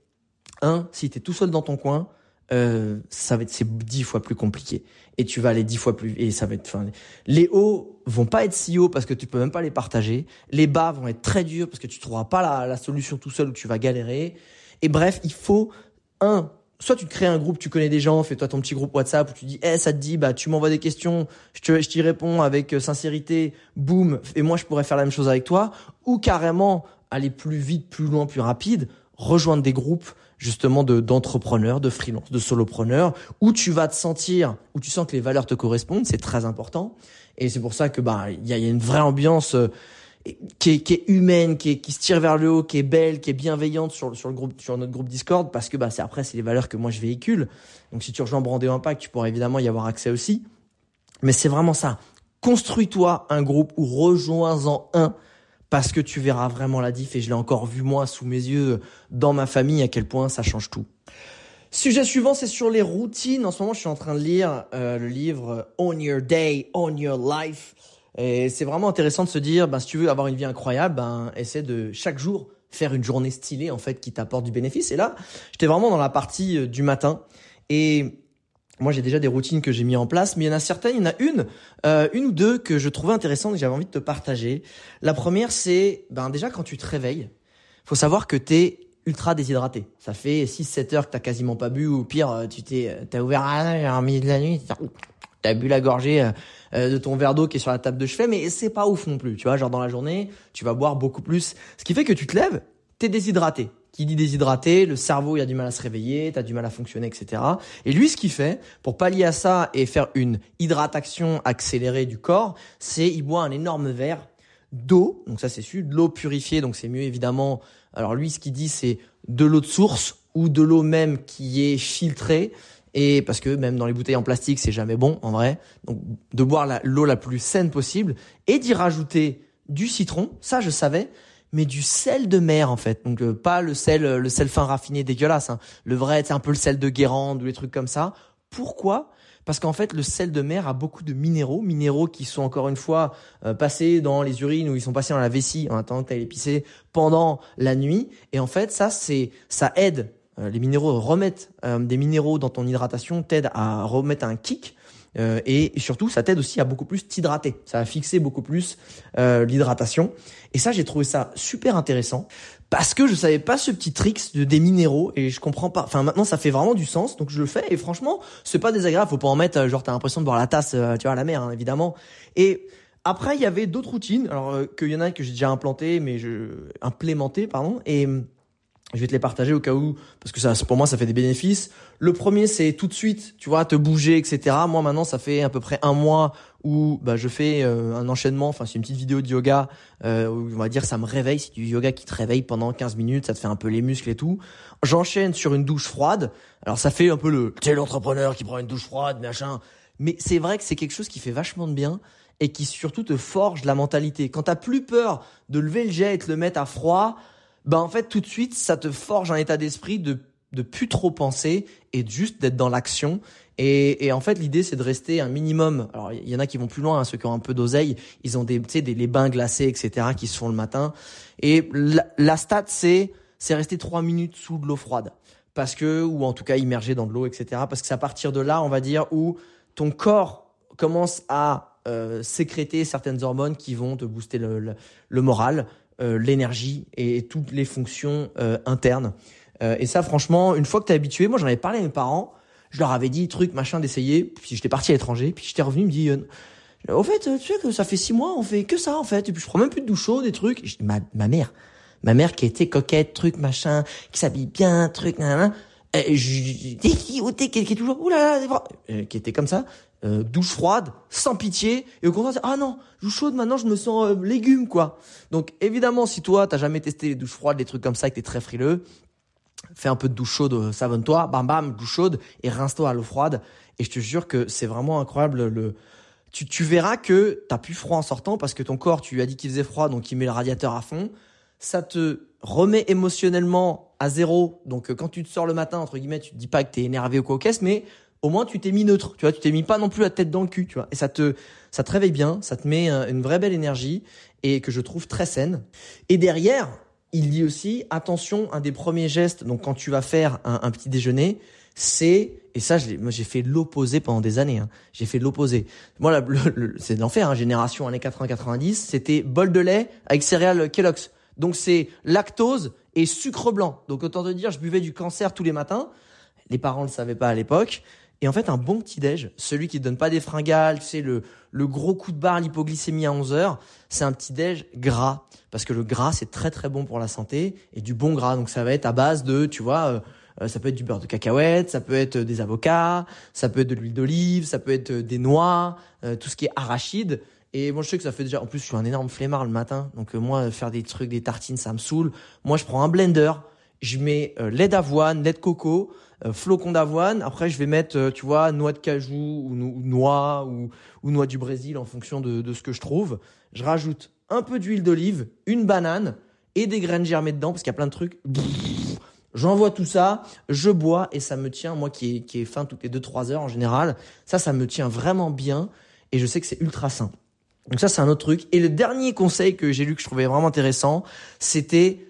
B: un, si t'es tout seul dans ton coin, euh, ça va être c'est dix fois plus compliqué. Et tu vas aller dix fois plus et ça va être enfin, les hauts vont pas être si hauts parce que tu peux même pas les partager. Les bas vont être très durs parce que tu trouveras pas la, la solution tout seul ou tu vas galérer. Et bref il faut un soit tu te crées un groupe, tu connais des gens, fais-toi ton petit groupe WhatsApp où tu dis, eh, ça te dit, bah, tu m'envoies des questions, je te, t'y réponds avec euh, sincérité, boum, et moi, je pourrais faire la même chose avec toi, ou carrément aller plus vite, plus loin, plus rapide, rejoindre des groupes, justement, de, d'entrepreneurs, de freelance, de solopreneurs, où tu vas te sentir, où tu sens que les valeurs te correspondent, c'est très important. Et c'est pour ça que, bah, il y a, y a une vraie ambiance, euh, qui est, humaine, qui, se tire vers le haut, qui est belle, qui est bienveillante sur, le groupe, sur notre groupe Discord, parce que bah, c'est après, c'est les valeurs que moi je véhicule. Donc si tu rejoins Brandé Impact, tu pourras évidemment y avoir accès aussi. Mais c'est vraiment ça. Construis-toi un groupe ou rejoins-en un parce que tu verras vraiment la diff et je l'ai encore vu moi sous mes yeux dans ma famille à quel point ça change tout. Sujet suivant, c'est sur les routines. En ce moment, je suis en train de lire euh, le livre On Your Day, On Your Life et c'est vraiment intéressant de se dire, ben, si tu veux avoir une vie incroyable, ben, essaie de chaque jour faire une journée stylée, en fait, qui t'apporte du bénéfice. Et là, j'étais vraiment dans la partie euh, du matin. Et moi, j'ai déjà des routines que j'ai mis en place, mais il y en a certaines, il y en a une, euh, une ou deux que je trouvais intéressantes et que j'avais envie de te partager. La première, c'est, ben, déjà, quand tu te réveilles, faut savoir que t'es ultra déshydraté. Ça fait 6-7 heures que t'as quasiment pas bu, ou pire, euh, tu t'es, t'as ouvert à milieu de la nuit, t'as bu la gorgée euh, de ton verre d'eau qui est sur la table de chevet, mais c'est pas ouf non plus. Tu vois, genre dans la journée, tu vas boire beaucoup plus. Ce qui fait que tu te lèves, t'es déshydraté. Qui dit déshydraté, le cerveau il a du mal à se réveiller, t'as du mal à fonctionner, etc. Et lui, ce qu'il fait pour pallier à ça et faire une hydratation accélérée du corps, c'est il boit un énorme verre d'eau. Donc ça c'est sûr, de l'eau purifiée, donc c'est mieux évidemment. Alors lui, ce qu'il dit, c'est de l'eau de source ou de l'eau même qui est filtrée et parce que même dans les bouteilles en plastique, c'est jamais bon en vrai. Donc de boire l'eau la, plus saine possible et d'y rajouter du citron, ça je savais, mais du sel de mer en fait. Donc euh, pas le sel euh, le sel fin raffiné dégueulasse, hein. le vrai c'est un peu le sel de Guérande ou les trucs comme ça. Pourquoi? Parce qu'en fait, le sel de mer a beaucoup de minéraux, minéraux qui sont encore une fois euh, passés dans les urines ou ils sont passés dans la vessie en attendant que tu ailles pendant la nuit. Et en fait, ça, c'est, ça aide les minéraux remettent euh, des minéraux dans ton hydratation, t'aident à remettre un kick. Euh, et surtout, ça t'aide aussi à beaucoup plus t'hydrater. Ça va fixer beaucoup plus l'hydratation. Et ça, j'ai trouvé ça super intéressant parce que je savais pas ce petit trick de des minéraux et je comprends pas. Enfin, maintenant, ça fait vraiment du sens, donc je le fais. Et franchement, c'est pas désagréable. Faut pas en mettre. Genre, t'as l'impression de boire la tasse, tu vois, à la mer, hein, évidemment. Et après, il y avait d'autres routines. Alors, qu'il y en a que j'ai déjà implanté, mais je implémenté, pardon. Et je vais te les partager au cas où, parce que ça, pour moi, ça fait des bénéfices. Le premier, c'est tout de suite, tu vois, te bouger, etc. Moi, maintenant, ça fait à peu près un mois où bah, je fais euh, un enchaînement. Enfin, c'est une petite vidéo de yoga euh, où on va dire ça me réveille. C'est du yoga qui te réveille pendant 15 minutes. Ça te fait un peu les muscles et tout. J'enchaîne sur une douche froide. Alors, ça fait un peu le, tu l'entrepreneur qui prend une douche froide, machin. Mais c'est vrai que c'est quelque chose qui fait vachement de bien et qui surtout te forge la mentalité. Quand t'as plus peur de lever le jet et de le mettre à froid, bah en fait tout de suite ça te forge un état d'esprit de de plus trop penser et juste d'être dans l'action. Et, et en fait, l'idée, c'est de rester un minimum. Alors, il y en a qui vont plus loin, hein, ceux qui ont un peu d'oseille, ils ont des, tu sais, des les bains glacés, etc., qui se font le matin. Et la, la stat, c'est c'est rester trois minutes sous de l'eau froide, parce que ou en tout cas immergé dans de l'eau, etc. Parce que c'est à partir de là, on va dire, où ton corps commence à euh, sécréter certaines hormones qui vont te booster le, le, moral, l'énergie et toutes les fonctions euh, internes. Euh, et ça, franchement, une fois que t'es habitué, moi j'en avais parlé à mes parents, je leur avais dit truc machin d'essayer, puis j'étais parti à l'étranger, puis j'étais revenu, il me dit, au fait, tu sais que ça fait six mois, on fait que ça en fait, et puis je prends même plus de douche chaude, des trucs. Et ma, ma mère, ma mère qui était coquette, truc machin, qui s'habille bien, truc, nan, et je, qui, qui est toujours, oulala, qui était comme ça, euh, douche froide, sans pitié, et au contraire, ah non, douche chaude, maintenant je me sens euh, légume, quoi. Donc évidemment, si toi, t'as jamais testé les douches froides, les trucs comme ça, et que t'es très frileux, fais un peu de douche chaude, euh, savonne-toi, bam bam, douche chaude, et rince-toi à l'eau froide, et je te jure que c'est vraiment incroyable le... Tu, tu verras que t'as plus froid en sortant parce que ton corps, tu lui as dit qu'il faisait froid, donc il met le radiateur à fond. Ça te remet émotionnellement à zéro. Donc, euh, quand tu te sors le matin, entre guillemets, tu te dis pas que t'es énervé ou quoi au mais au moins tu t'es mis neutre, tu vois, tu t'es mis pas non plus la tête dans le cul, tu vois. Et ça te, ça te réveille bien, ça te met une vraie belle énergie et que je trouve très saine. Et derrière, il dit aussi, attention, un des premiers gestes, donc quand tu vas faire un, petit déjeuner, c'est, et ça, j'ai fait l'opposé pendant des années, hein. j'ai fait l'opposé. Moi, [laughs] c'est l'enfer, hein, génération années 80-90, c'était bol de lait avec céréales Kellogg's. Donc c'est lactose et sucre blanc. Donc autant te dire, je buvais du cancer tous les matins. Les parents le savaient pas à l'époque. Et en fait, un bon petit déj, celui qui te donne pas des fringales, tu sais, le, le gros coup de barre, l'hypoglycémie à 11 heures, c'est un petit déj gras. Parce que le gras, c'est très très bon pour la santé et du bon gras. Donc ça va être à base de, tu vois, euh, euh, ça peut être du beurre de cacahuète, ça peut être des avocats, ça peut être de l'huile d'olive, ça peut être des noix, euh, tout ce qui est arachide. Et moi, je sais que ça fait déjà, en plus, je suis un énorme flemmard le matin. Donc, moi, faire des trucs, des tartines, ça me saoule. Moi, je prends un blender, je mets lait d'avoine, lait de coco, euh, flocons d'avoine. Après, je vais mettre, euh, tu vois, noix de cajou ou, noix ou, ou, noix du Brésil en fonction de, de ce que je trouve. Je rajoute un peu d'huile d'olive, une banane et des graines germées dedans parce qu'il y a plein de trucs. J'envoie tout ça, je bois et ça me tient, moi qui est, qui est faim toutes les 2-3 heures en général, ça, ça me tient vraiment bien et je sais que c'est ultra sain. Donc ça, c'est un autre truc. Et le dernier conseil que j'ai lu que je trouvais vraiment intéressant, c'était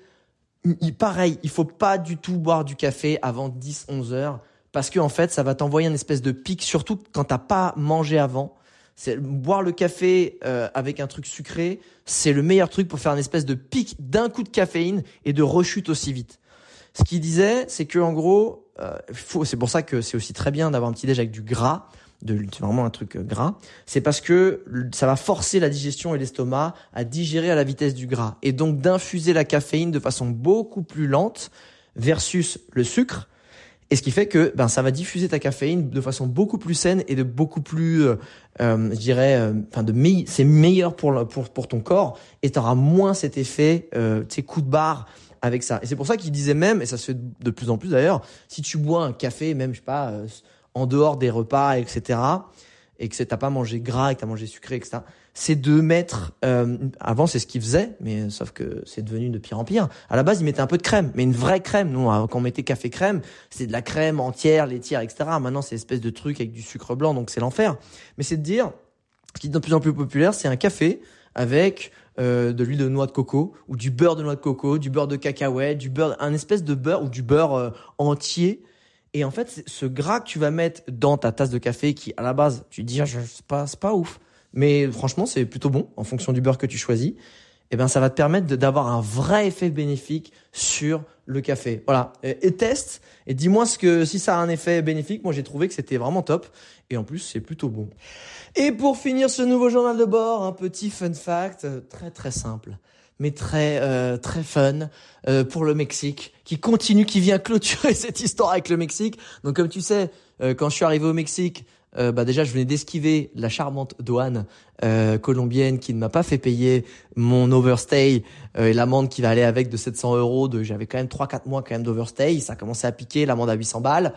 B: pareil, il faut pas du tout boire du café avant 10-11 heures parce que en fait, ça va t'envoyer une espèce de pic, surtout quand t'as pas mangé avant. C'est boire le café euh, avec un truc sucré, c'est le meilleur truc pour faire une espèce de pic d'un coup de caféine et de rechute aussi vite. Ce qu'il disait, c'est que en gros, euh, c'est pour ça que c'est aussi très bien d'avoir un petit déj avec du gras de c'est vraiment un truc euh, gras, c'est parce que ça va forcer la digestion et l'estomac à digérer à la vitesse du gras et donc d'infuser la caféine de façon beaucoup plus lente versus le sucre. Et ce qui fait que ben ça va diffuser ta caféine de façon beaucoup plus saine et de beaucoup plus, euh, euh je dirais, euh, enfin de c'est meilleur pour, pour pour ton corps et tu auras moins cet effet, euh, tu sais, coup de barre avec ça. Et c'est pour ça qu'il disait même, et ça se fait de plus en plus d'ailleurs, si tu bois un café, même je sais pas en dehors des repas, etc., et que t'as pas mangé gras et que t'as mangé sucré, etc., c'est de mettre, euh, avant c'est ce qu'ils faisaient, mais sauf que c'est devenu de pire en pire. À la base, ils mettaient un peu de crème, mais une vraie crème. Nous, quand on mettait café crème, c'est de la crème entière, laitière, etc. Maintenant, c'est espèce de truc avec du sucre blanc, donc c'est l'enfer. Mais c'est de dire, ce qui est de plus en plus populaire, c'est un café avec euh, de l'huile de noix de coco ou du beurre de noix de coco, du beurre de cacahuète, du beurre, un espèce de beurre ou du beurre euh, entier et en fait, ce gras que tu vas mettre dans ta tasse de café, qui à la base, tu dis, ah, c'est pas, ouf. Mais franchement, c'est plutôt bon en fonction du beurre que tu choisis. Et eh ben, ça va te permettre d'avoir un vrai effet bénéfique sur le café. Voilà. Et, teste et dis-moi ce que, si ça a un effet bénéfique. Moi, j'ai trouvé que c'était vraiment top. Et en plus, c'est plutôt bon. Et pour finir ce nouveau journal de bord, un petit fun fact euh, très très simple mais très euh, très fun euh, pour le Mexique, qui continue, qui vient clôturer [laughs] cette histoire avec le Mexique. Donc comme tu sais, euh, quand je suis arrivé au Mexique, bah déjà je venais d'esquiver la charmante douane colombienne qui ne m'a pas fait payer mon overstay et l'amende qui va aller avec de 700 euros. De j'avais quand même 3-4 mois quand même d'overstay, ça a commencé à piquer l'amende à 800 balles.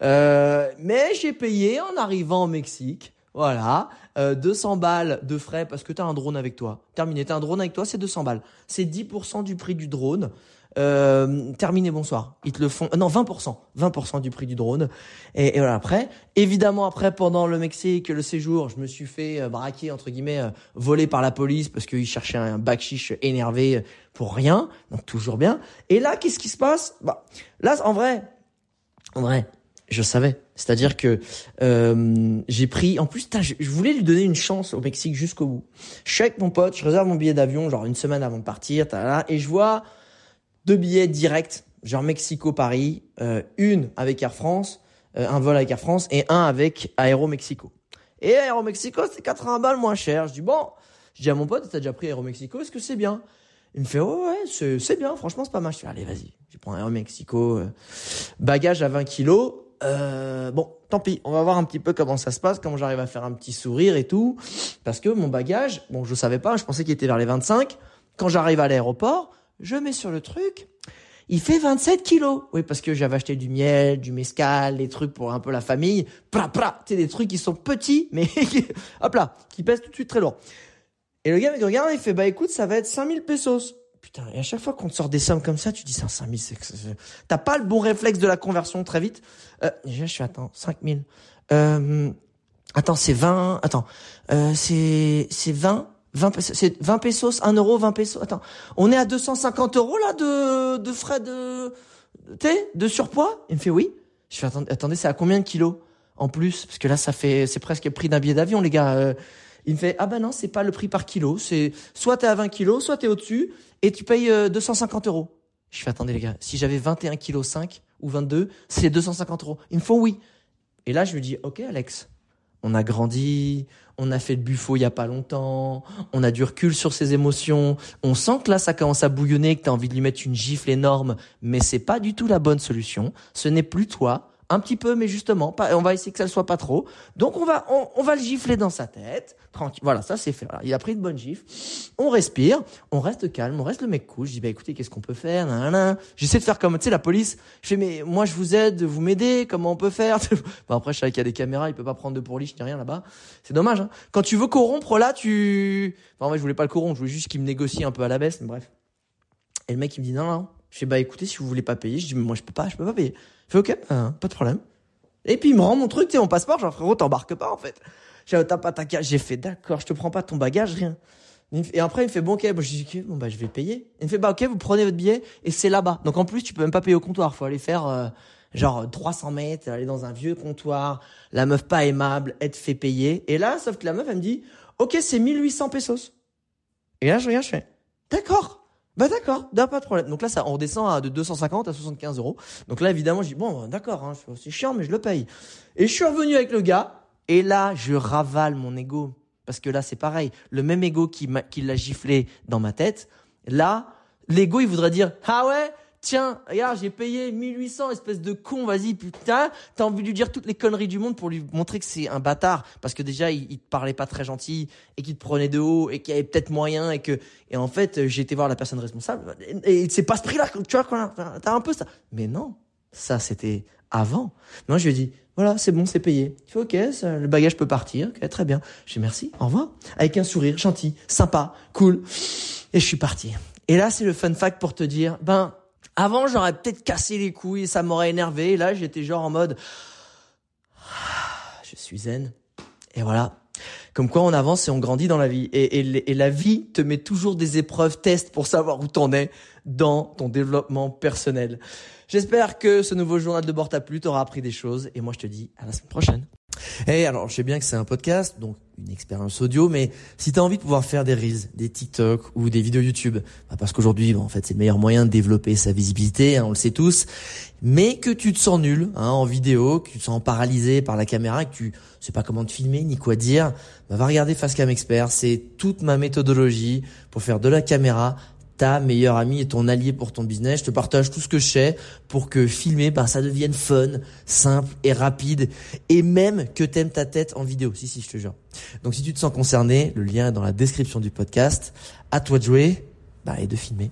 B: mais j'ai payé en arrivant au Mexique. Voilà, euh, 200 balles de frais parce que tu as un drone avec toi. Terminé, tu as un drone avec toi, c'est 200 balles. C'est 10% du prix du drone. Euh, terminé, bonsoir. Ils te le font. Euh, non, 20%. 20% du prix du drone. Et, voilà, après. Évidemment, après, pendant le Mexique, le séjour, je me suis fait euh, braquer, entre guillemets, euh, voler par la police parce qu'ils cherchaient un bac chiche énervé pour rien. Donc, toujours bien. Et là, qu'est-ce qui se passe? Bah, là, en vrai, en vrai, je savais. C'est-à-dire que euh, j'ai pris, en plus, je, voulais lui donner une chance au Mexique jusqu'au bout. Je suis avec mon pote, je réserve mon billet d'avion, genre une semaine avant de partir, et je vois deux billets directs, genre Mexico-Paris, euh, une avec Air France, euh, un vol avec Air France, et un avec Aero Mexico. Et Aero Mexico, c'est 80 balles moins cher. Je dis bon, je dis à mon pote, t'as déjà pris Aero Mexico, est-ce que c'est bien? Il me fait ouais c'est bien franchement c'est pas mal je fais allez vas-y je prends Aero Mexico bagage à 20 kilos euh, bon, tant pis, on va voir un petit peu comment ça se passe, comment j'arrive à faire un petit sourire et tout. Parce que mon bagage, bon, je savais pas, je pensais qu'il était vers les 25. Quand j'arrive à l'aéroport, je mets sur le truc, il fait 27 kilos. Oui, parce que j'avais acheté du miel, du mescal, des trucs pour un peu la famille. Pra, pra, tu des trucs qui sont petits, [laughs] mais hop là, qui pèsent tout de suite très lourd. Et le gars me regarde, il fait, bah écoute, ça va être 5000 pesos. Putain, et à chaque fois qu'on te sort des sommes comme ça, tu dis ça, 5000, c'est, t'as pas le bon réflexe de la conversion très vite. Euh, déjà, je suis, attends, 5000. Euh, attends, c'est 20, attends, euh, c'est, c'est 20, 20, c'est 20 pesos, 1 euro, 20 pesos. Attends, on est à 250 euros là de, de frais de, t'es, de surpoids? Il me fait oui. Je fais, attendez, attendez, c'est à combien de kilos? En plus, parce que là, ça fait, c'est presque le prix d'un billet d'avion, les gars. Euh, il me fait ah ben non c'est pas le prix par kilo c'est soit t'es à 20 kilos soit t'es au dessus et tu payes 250 euh, euros. Je fais attendez les gars si j'avais 21 kilos 5 ou 22 c'est 250 euros. Ils me font oui. Et là je lui dis ok Alex. On a grandi on a fait le buffo il y a pas longtemps on a du recul sur ses émotions on sent que là ça commence à bouillonner que t'as envie de lui mettre une gifle énorme mais c'est pas du tout la bonne solution. Ce n'est plus toi un petit peu, mais justement, on va essayer que ça ne soit pas trop. Donc on va, on, va le gifler dans sa tête, tranquille. Voilà, ça c'est fait. il a pris de bonne gifle. On respire, on reste calme, on reste le mec cool. Je dis bah écoutez, qu'est-ce qu'on peut faire J'essaie de faire comme tu sais la police. Je fais mais moi je vous aide, vous m'aidez. Comment on peut faire? [laughs] Bon, Après je sais qu'il y a des caméras, il peut pas prendre de pourliche ni rien là-bas. C'est dommage. Hein. Quand tu veux corrompre là, tu. Enfin, en vrai, je voulais pas le corrompre, je voulais juste qu'il me négocie un peu à la baisse. Mais bref. Et le mec il me dit non non. Je fais bah écoutez, si vous voulez pas payer, je dis mais moi je peux pas, je peux pas payer. Fais ok, euh, pas de problème. Et puis il me rend mon truc, tu sais, mon passeport, genre frérot, t'embarques pas en fait. J'ai t'as pas ta. J'ai fait d'accord, je te prends pas ton bagage, rien. Et après il me fait bon ok, bon, je dis ok, bon bah je vais payer. Il me fait bah ok, vous prenez votre billet et c'est là-bas. Donc en plus tu peux même pas payer au comptoir, faut aller faire euh, genre 300 mètres, aller dans un vieux comptoir. La meuf pas aimable, être fait payer. Et là, sauf que la meuf elle me dit ok c'est 1800 pesos. Et là je regarde, je fais d'accord. Bah d'accord, pas de problème. Donc là, ça, on redescend à de 250 à 75 euros. Donc là, évidemment, je dis bon, d'accord, hein, c'est chiant, mais je le paye. Et je suis revenu avec le gars, et là, je ravale mon ego. Parce que là, c'est pareil. Le même ego qui l'a giflé dans ma tête, là, l'ego, il voudrait dire, ah ouais, tiens, regarde, j'ai payé 1800, espèce de con, vas-y, putain, t'as envie de lui dire toutes les conneries du monde pour lui montrer que c'est un bâtard, parce que déjà, il, il te parlait pas très gentil, et qu'il te prenait de haut, et qu'il y avait peut-être moyen, et que, et en fait, j'ai été voir la personne responsable, et, c'est pas ce prix-là, tu vois, t'as un peu ça. Mais non, ça, c'était avant. Moi, je lui ai dit, voilà, c'est bon, c'est payé. Il fait, ok, le bagage peut partir, très bien. J'ai merci, au revoir. Avec un sourire gentil, sympa, cool. Et je suis parti. Et là, c'est le fun fact pour te dire, ben, avant, j'aurais peut-être cassé les couilles ça m'aurait énervé. Là, j'étais genre en mode, [sighs] je suis zen. Et voilà. Comme quoi on avance et on grandit dans la vie. Et, et, et la vie te met toujours des épreuves, tests pour savoir où t'en es dans ton développement personnel. J'espère que ce nouveau journal de bord t'a plu, t'auras appris des choses. Et moi, je te dis à la semaine prochaine. Et eh, alors, je sais bien que c'est un podcast, donc une expérience audio, mais si tu as envie de pouvoir faire des reels, des TikTok ou des vidéos YouTube, bah parce qu'aujourd'hui, en fait, c'est le meilleur moyen de développer sa visibilité, hein, on le sait tous, mais que tu te sens nul hein, en vidéo, que tu te sens paralysé par la caméra, que tu sais pas comment te filmer ni quoi dire, bah, va regarder Facecam Expert, c'est toute ma méthodologie pour faire de la caméra ta meilleure amie et ton allié pour ton business. Je te partage tout ce que je sais pour que filmer, bah, ça devienne fun, simple et rapide et même que t'aimes ta tête en vidéo. Si, si, je te jure. Donc si tu te sens concerné, le lien est dans la description du podcast. À toi de jouer bah, et de filmer.